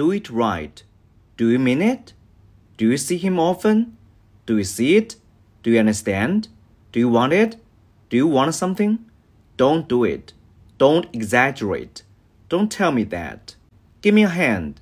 Do it right. Do you mean it? Do you see him often? Do you see it? Do you understand? Do you want it? Do you want something? Don't do it. Don't exaggerate. Don't tell me that. Give me a hand.